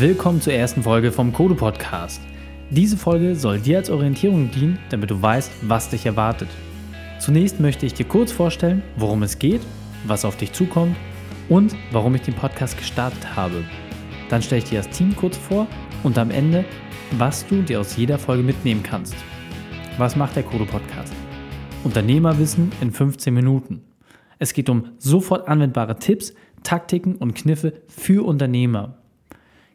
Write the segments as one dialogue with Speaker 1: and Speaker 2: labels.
Speaker 1: Willkommen zur ersten Folge vom Kodo Podcast. Diese Folge soll dir als Orientierung dienen, damit du weißt, was dich erwartet. Zunächst möchte ich dir kurz vorstellen, worum es geht, was auf dich zukommt und warum ich den Podcast gestartet habe. Dann stelle ich dir das Team kurz vor und am Ende, was du dir aus jeder Folge mitnehmen kannst. Was macht der Kodo Podcast? Unternehmerwissen in 15 Minuten. Es geht um sofort anwendbare Tipps, Taktiken und Kniffe für Unternehmer.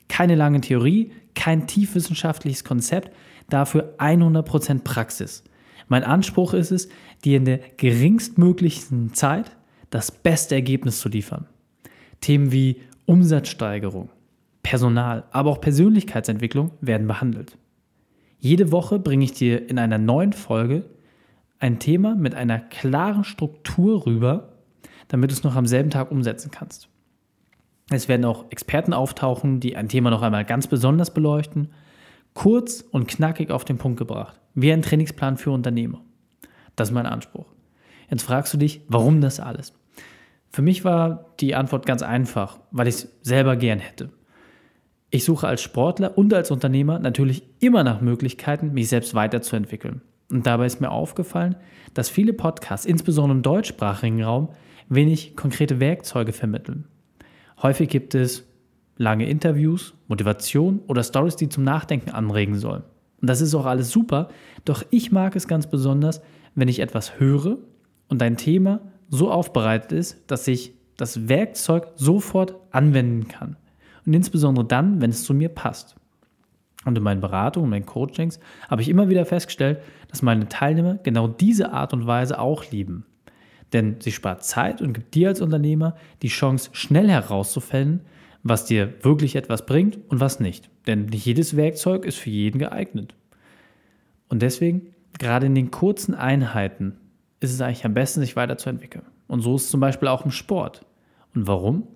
Speaker 1: Keine lange Theorie, kein tiefwissenschaftliches Konzept, dafür 100% Praxis. Mein Anspruch ist es, dir in der geringstmöglichen Zeit das beste Ergebnis zu liefern. Themen wie Umsatzsteigerung, Personal, aber auch Persönlichkeitsentwicklung werden behandelt. Jede Woche bringe ich dir in einer neuen Folge ein Thema mit einer klaren Struktur rüber, damit du es noch am selben Tag umsetzen kannst. Es werden auch Experten auftauchen, die ein Thema noch einmal ganz besonders beleuchten. Kurz und knackig auf den Punkt gebracht. Wie ein Trainingsplan für Unternehmer. Das ist mein Anspruch. Jetzt fragst du dich, warum das alles? Für mich war die Antwort ganz einfach, weil ich es selber gern hätte. Ich suche als Sportler und als Unternehmer natürlich immer nach Möglichkeiten, mich selbst weiterzuentwickeln. Und dabei ist mir aufgefallen, dass viele Podcasts, insbesondere im deutschsprachigen Raum, wenig konkrete Werkzeuge vermitteln. Häufig gibt es lange Interviews, Motivation oder Stories, die zum Nachdenken anregen sollen. Und das ist auch alles super, doch ich mag es ganz besonders, wenn ich etwas höre und ein Thema so aufbereitet ist, dass ich das Werkzeug sofort anwenden kann. Und insbesondere dann, wenn es zu mir passt. Und in meinen Beratungen, in meinen Coachings habe ich immer wieder festgestellt, dass meine Teilnehmer genau diese Art und Weise auch lieben. Denn sie spart Zeit und gibt dir als Unternehmer die Chance, schnell herauszufällen, was dir wirklich etwas bringt und was nicht. Denn nicht jedes Werkzeug ist für jeden geeignet. Und deswegen, gerade in den kurzen Einheiten, ist es eigentlich am besten, sich weiterzuentwickeln. Und so ist es zum Beispiel auch im Sport. Und warum?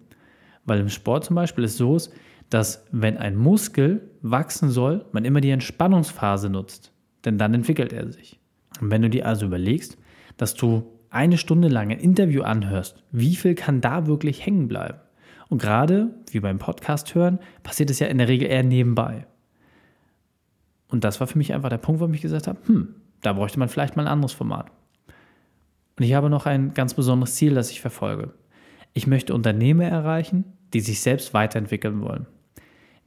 Speaker 1: Weil im Sport zum Beispiel es so ist, dass wenn ein Muskel wachsen soll, man immer die Entspannungsphase nutzt. Denn dann entwickelt er sich. Und wenn du dir also überlegst, dass du eine Stunde lang ein Interview anhörst, wie viel kann da wirklich hängen bleiben? Und gerade, wie beim Podcast hören, passiert es ja in der Regel eher nebenbei. Und das war für mich einfach der Punkt, wo ich gesagt habe, hm, da bräuchte man vielleicht mal ein anderes Format. Und ich habe noch ein ganz besonderes Ziel, das ich verfolge. Ich möchte Unternehmer erreichen, die sich selbst weiterentwickeln wollen.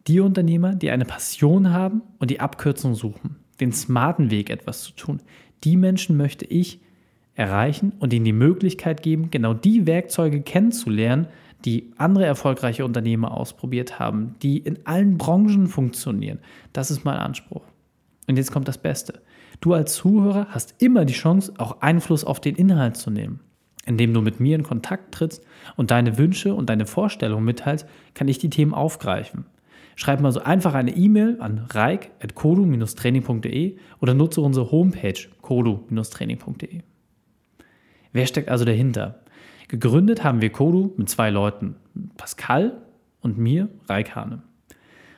Speaker 1: Die Unternehmer, die eine Passion haben und die Abkürzung suchen, den smarten Weg etwas zu tun. Die Menschen möchte ich erreichen und ihnen die Möglichkeit geben, genau die Werkzeuge kennenzulernen, die andere erfolgreiche Unternehmer ausprobiert haben, die in allen Branchen funktionieren. Das ist mein Anspruch. Und jetzt kommt das Beste. Du als Zuhörer hast immer die Chance, auch Einfluss auf den Inhalt zu nehmen. Indem du mit mir in Kontakt trittst und deine Wünsche und deine Vorstellungen mitteilst, kann ich die Themen aufgreifen. Schreib mal so einfach eine E-Mail an reik.kodu-training.de oder nutze unsere Homepage kodu-training.de. Wer steckt also dahinter? Gegründet haben wir Kodu mit zwei Leuten, Pascal und mir, Raik Hane.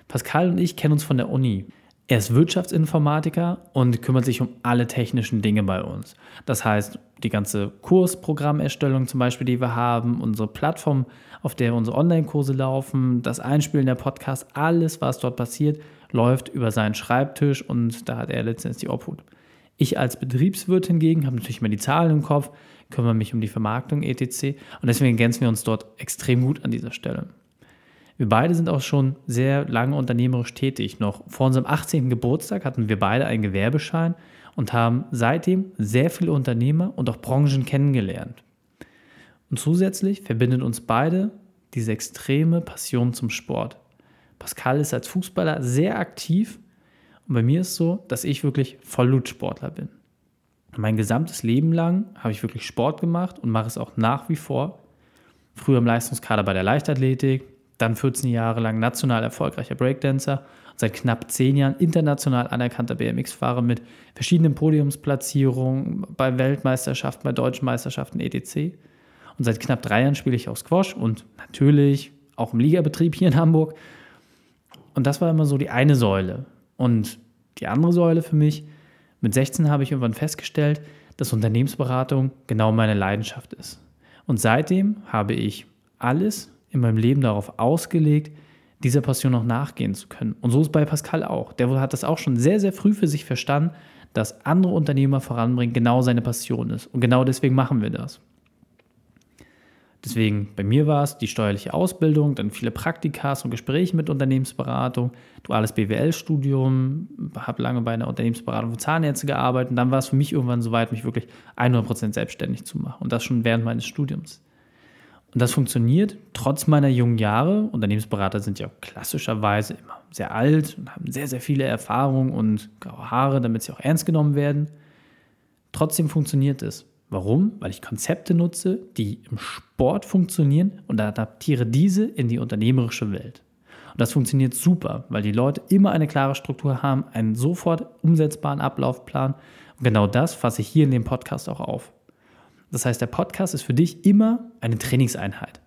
Speaker 1: Pascal und ich kennen uns von der Uni. Er ist Wirtschaftsinformatiker und kümmert sich um alle technischen Dinge bei uns. Das heißt, die ganze Kursprogrammerstellung zum Beispiel, die wir haben, unsere Plattform, auf der unsere Online-Kurse laufen, das Einspielen der Podcasts, alles, was dort passiert, läuft über seinen Schreibtisch und da hat er letztendlich die Obhut. Ich als Betriebswirt hingegen habe natürlich immer die Zahlen im Kopf, kümmere mich um die Vermarktung etc. Und deswegen ergänzen wir uns dort extrem gut an dieser Stelle. Wir beide sind auch schon sehr lange unternehmerisch tätig. Noch vor unserem 18. Geburtstag hatten wir beide einen Gewerbeschein und haben seitdem sehr viele Unternehmer und auch Branchen kennengelernt. Und zusätzlich verbindet uns beide diese extreme Passion zum Sport. Pascal ist als Fußballer sehr aktiv und bei mir ist es so, dass ich wirklich Vollblutsportler bin. Mein gesamtes Leben lang habe ich wirklich Sport gemacht und mache es auch nach wie vor. Früher im Leistungskader bei der Leichtathletik, dann 14 Jahre lang national erfolgreicher Breakdancer seit knapp 10 Jahren international anerkannter BMX-Fahrer mit verschiedenen Podiumsplatzierungen bei Weltmeisterschaften, bei deutschen Meisterschaften etc. Und seit knapp drei Jahren spiele ich auch Squash und natürlich auch im Ligabetrieb hier in Hamburg. Und das war immer so die eine Säule. Und die andere Säule für mich, mit 16 habe ich irgendwann festgestellt, dass Unternehmensberatung genau meine Leidenschaft ist. Und seitdem habe ich alles in meinem Leben darauf ausgelegt, dieser Passion noch nachgehen zu können. Und so ist bei Pascal auch. Der hat das auch schon sehr, sehr früh für sich verstanden, dass andere Unternehmer voranbringen genau seine Passion ist. Und genau deswegen machen wir das. Deswegen, bei mir war es die steuerliche Ausbildung, dann viele Praktikas und Gespräche mit Unternehmensberatung, duales BWL-Studium, habe lange bei einer Unternehmensberatung für Zahnärzte gearbeitet und dann war es für mich irgendwann soweit, mich wirklich 100% selbstständig zu machen und das schon während meines Studiums. Und das funktioniert trotz meiner jungen Jahre. Unternehmensberater sind ja klassischerweise immer sehr alt und haben sehr, sehr viele Erfahrungen und graue Haare, damit sie auch ernst genommen werden. Trotzdem funktioniert es. Warum? Weil ich Konzepte nutze, die im Sport funktionieren und adaptiere diese in die unternehmerische Welt. Und das funktioniert super, weil die Leute immer eine klare Struktur haben, einen sofort umsetzbaren Ablaufplan. Und genau das fasse ich hier in dem Podcast auch auf. Das heißt, der Podcast ist für dich immer eine Trainingseinheit.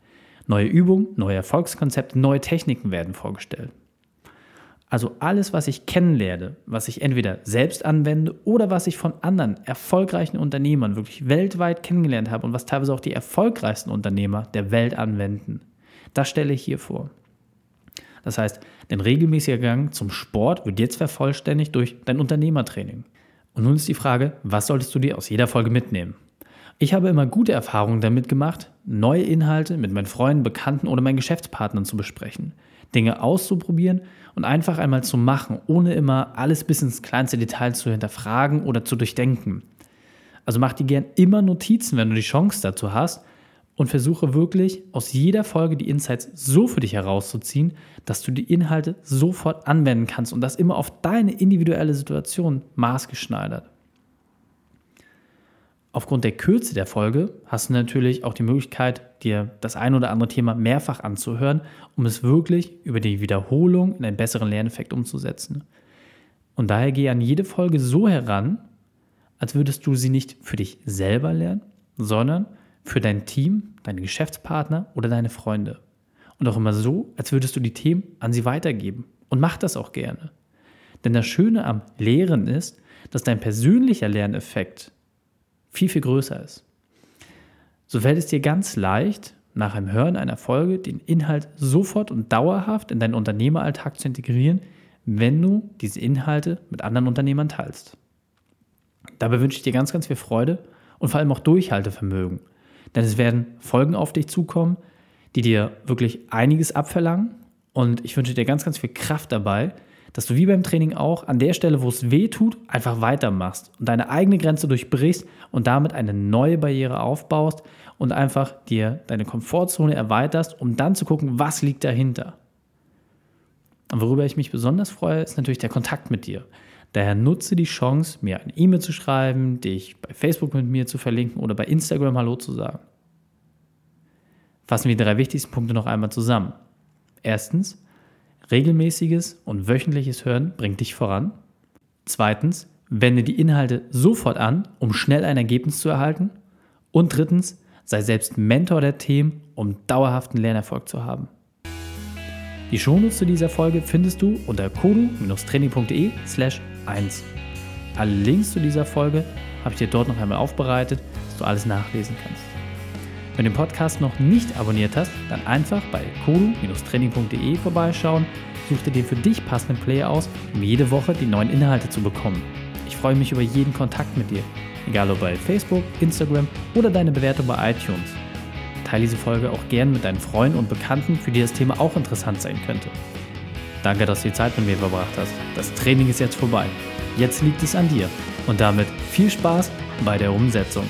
Speaker 1: Neue Übungen, neue Erfolgskonzepte, neue Techniken werden vorgestellt. Also alles, was ich kennenlerne, was ich entweder selbst anwende oder was ich von anderen erfolgreichen Unternehmern wirklich weltweit kennengelernt habe und was teilweise auch die erfolgreichsten Unternehmer der Welt anwenden, das stelle ich hier vor. Das heißt, dein regelmäßiger Gang zum Sport wird jetzt vervollständigt durch dein Unternehmertraining. Und nun ist die Frage, was solltest du dir aus jeder Folge mitnehmen? Ich habe immer gute Erfahrungen damit gemacht, neue Inhalte mit meinen Freunden, Bekannten oder meinen Geschäftspartnern zu besprechen, Dinge auszuprobieren und einfach einmal zu machen, ohne immer alles bis ins kleinste Detail zu hinterfragen oder zu durchdenken. Also mach dir gern immer Notizen, wenn du die Chance dazu hast und versuche wirklich aus jeder Folge die Insights so für dich herauszuziehen, dass du die Inhalte sofort anwenden kannst und das immer auf deine individuelle Situation maßgeschneidert. Aufgrund der Kürze der Folge hast du natürlich auch die Möglichkeit, dir das ein oder andere Thema mehrfach anzuhören, um es wirklich über die Wiederholung in einen besseren Lerneffekt umzusetzen. Und daher gehe an jede Folge so heran, als würdest du sie nicht für dich selber lernen, sondern für dein Team, deine Geschäftspartner oder deine Freunde. Und auch immer so, als würdest du die Themen an sie weitergeben. Und mach das auch gerne. Denn das Schöne am Lehren ist, dass dein persönlicher Lerneffekt viel, viel größer ist. So fällt es dir ganz leicht, nach dem Hören einer Folge den Inhalt sofort und dauerhaft in deinen Unternehmeralltag zu integrieren, wenn du diese Inhalte mit anderen Unternehmern teilst. Dabei wünsche ich dir ganz, ganz viel Freude und vor allem auch Durchhaltevermögen. Denn es werden Folgen auf dich zukommen, die dir wirklich einiges abverlangen. Und ich wünsche dir ganz, ganz viel Kraft dabei, dass du wie beim Training auch an der Stelle, wo es weh tut, einfach weitermachst und deine eigene Grenze durchbrichst und damit eine neue Barriere aufbaust und einfach dir deine Komfortzone erweiterst, um dann zu gucken, was liegt dahinter. Und worüber ich mich besonders freue, ist natürlich der Kontakt mit dir. Daher nutze die Chance, mir eine E-Mail zu schreiben, dich bei Facebook mit mir zu verlinken oder bei Instagram Hallo zu sagen. Fassen wir die drei wichtigsten Punkte noch einmal zusammen. Erstens, Regelmäßiges und wöchentliches Hören bringt dich voran. Zweitens, wende die Inhalte sofort an, um schnell ein Ergebnis zu erhalten. Und drittens, sei selbst Mentor der Themen, um dauerhaften Lernerfolg zu haben. Die Shownotes zu dieser Folge findest du unter kodu-training.de slash 1. Alle Links zu dieser Folge habe ich dir dort noch einmal aufbereitet, dass du alles nachlesen kannst. Wenn du den Podcast noch nicht abonniert hast, dann einfach bei kodu-training.de vorbeischauen, such dir den für dich passenden Player aus, um jede Woche die neuen Inhalte zu bekommen. Ich freue mich über jeden Kontakt mit dir, egal ob bei Facebook, Instagram oder deine Bewertung bei iTunes. Teile diese Folge auch gern mit deinen Freunden und Bekannten, für die das Thema auch interessant sein könnte. Danke, dass du die Zeit mit mir verbracht hast. Das Training ist jetzt vorbei. Jetzt liegt es an dir. Und damit viel Spaß bei der Umsetzung.